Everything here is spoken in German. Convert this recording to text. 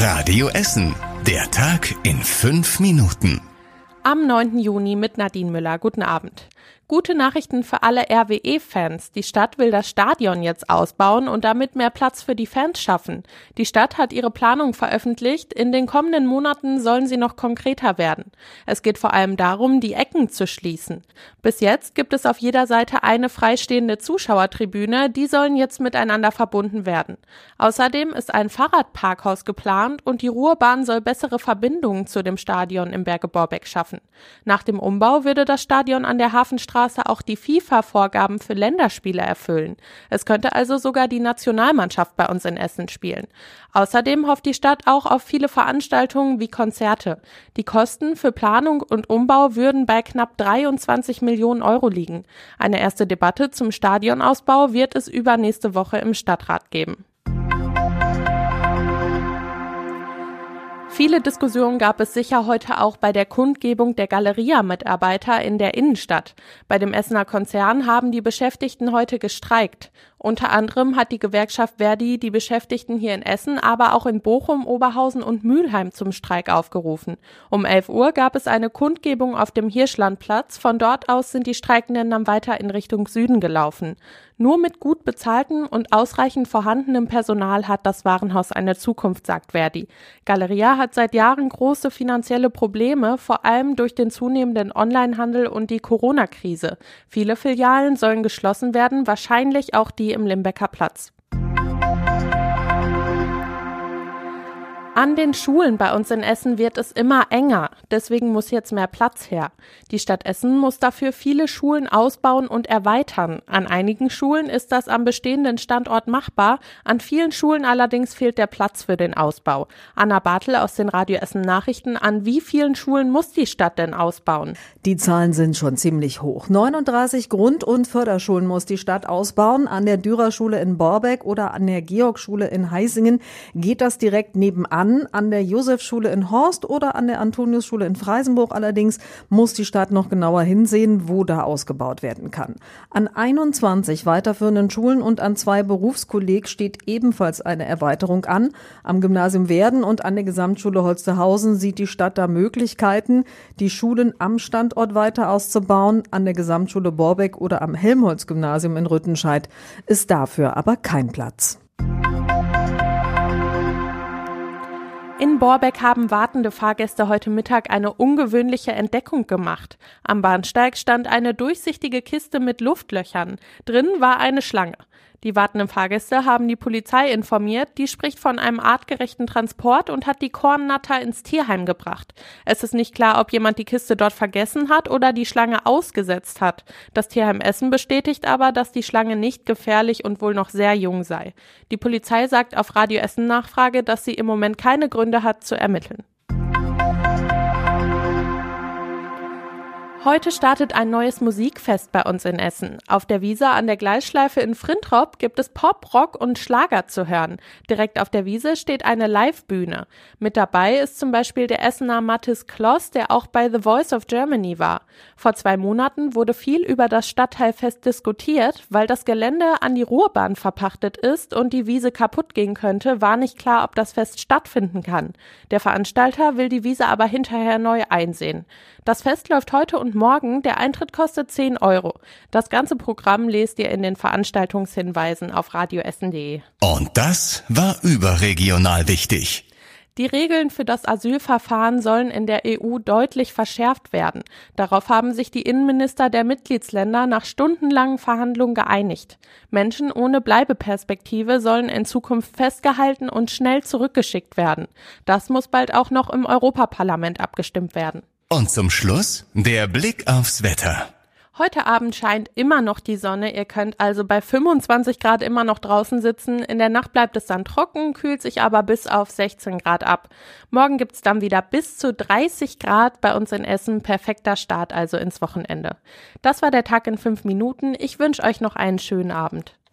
Radio Essen. Der Tag in fünf Minuten. Am 9. Juni mit Nadine Müller. Guten Abend. Gute Nachrichten für alle RWE-Fans. Die Stadt will das Stadion jetzt ausbauen und damit mehr Platz für die Fans schaffen. Die Stadt hat ihre Planung veröffentlicht. In den kommenden Monaten sollen sie noch konkreter werden. Es geht vor allem darum, die Ecken zu schließen. Bis jetzt gibt es auf jeder Seite eine freistehende Zuschauertribüne. Die sollen jetzt miteinander verbunden werden. Außerdem ist ein Fahrradparkhaus geplant und die Ruhrbahn soll bessere Verbindungen zu dem Stadion im Berge Borbeck schaffen. Nach dem Umbau würde das Stadion an der Hafenstraße Straße auch die FIFA-Vorgaben für Länderspiele erfüllen. Es könnte also sogar die Nationalmannschaft bei uns in Essen spielen. Außerdem hofft die Stadt auch auf viele Veranstaltungen wie Konzerte. Die Kosten für Planung und Umbau würden bei knapp 23 Millionen Euro liegen. Eine erste Debatte zum Stadionausbau wird es übernächste Woche im Stadtrat geben. Viele Diskussionen gab es sicher heute auch bei der Kundgebung der Galeria-Mitarbeiter in der Innenstadt. Bei dem Essener Konzern haben die Beschäftigten heute gestreikt. Unter anderem hat die Gewerkschaft Verdi die Beschäftigten hier in Essen, aber auch in Bochum, Oberhausen und Mülheim zum Streik aufgerufen. Um 11 Uhr gab es eine Kundgebung auf dem Hirschlandplatz. Von dort aus sind die Streikenden dann weiter in Richtung Süden gelaufen. Nur mit gut bezahltem und ausreichend vorhandenem Personal hat das Warenhaus eine Zukunft, sagt Verdi. Galeria hat seit Jahren große finanzielle Probleme, vor allem durch den zunehmenden Onlinehandel und die Corona-Krise. Viele Filialen sollen geschlossen werden, wahrscheinlich auch die im Limbecker Platz. An den Schulen bei uns in Essen wird es immer enger. Deswegen muss jetzt mehr Platz her. Die Stadt Essen muss dafür viele Schulen ausbauen und erweitern. An einigen Schulen ist das am bestehenden Standort machbar. An vielen Schulen allerdings fehlt der Platz für den Ausbau. Anna Bartel aus den Radio Essen Nachrichten. An wie vielen Schulen muss die Stadt denn ausbauen? Die Zahlen sind schon ziemlich hoch. 39 Grund- und Förderschulen muss die Stadt ausbauen. An der Dürerschule in Borbeck oder an der Georgschule in Heisingen geht das direkt nebenan an. An der Josefschule in Horst oder an der Antoniusschule in Freisenburg allerdings muss die Stadt noch genauer hinsehen, wo da ausgebaut werden kann. An 21 weiterführenden Schulen und an zwei Berufskolleg steht ebenfalls eine Erweiterung an. Am Gymnasium Werden und an der Gesamtschule Holstehausen sieht die Stadt da Möglichkeiten, die Schulen am Standort weiter auszubauen. An der Gesamtschule Borbeck oder am Helmholtz-Gymnasium in Rüttenscheid ist dafür aber kein Platz. In Borbeck haben wartende Fahrgäste heute Mittag eine ungewöhnliche Entdeckung gemacht. Am Bahnsteig stand eine durchsichtige Kiste mit Luftlöchern. Drin war eine Schlange. Die wartenden Fahrgäste haben die Polizei informiert, die spricht von einem artgerechten Transport und hat die Kornnatter ins Tierheim gebracht. Es ist nicht klar, ob jemand die Kiste dort vergessen hat oder die Schlange ausgesetzt hat. Das Tierheim Essen bestätigt aber, dass die Schlange nicht gefährlich und wohl noch sehr jung sei. Die Polizei sagt auf Radio Essen Nachfrage, dass sie im Moment keine Gründe hat zu ermitteln. Heute startet ein neues Musikfest bei uns in Essen. Auf der Wiese an der Gleisschleife in Frintrop gibt es Pop, Rock und Schlager zu hören. Direkt auf der Wiese steht eine Live-Bühne. Mit dabei ist zum Beispiel der Essener Mathis Kloss, der auch bei The Voice of Germany war. Vor zwei Monaten wurde viel über das Stadtteilfest diskutiert. Weil das Gelände an die Ruhrbahn verpachtet ist und die Wiese kaputt gehen könnte, war nicht klar, ob das Fest stattfinden kann. Der Veranstalter will die Wiese aber hinterher neu einsehen. Das Fest läuft heute und morgen. Der Eintritt kostet 10 Euro. Das ganze Programm lest ihr in den Veranstaltungshinweisen auf radioessen.de. Und das war überregional wichtig. Die Regeln für das Asylverfahren sollen in der EU deutlich verschärft werden. Darauf haben sich die Innenminister der Mitgliedsländer nach stundenlangen Verhandlungen geeinigt. Menschen ohne Bleibeperspektive sollen in Zukunft festgehalten und schnell zurückgeschickt werden. Das muss bald auch noch im Europaparlament abgestimmt werden. Und zum Schluss der Blick aufs Wetter. Heute Abend scheint immer noch die Sonne. Ihr könnt also bei 25 Grad immer noch draußen sitzen. In der Nacht bleibt es dann trocken, kühlt sich aber bis auf 16 Grad ab. Morgen gibt's dann wieder bis zu 30 Grad bei uns in Essen. Perfekter Start also ins Wochenende. Das war der Tag in fünf Minuten. Ich wünsche euch noch einen schönen Abend.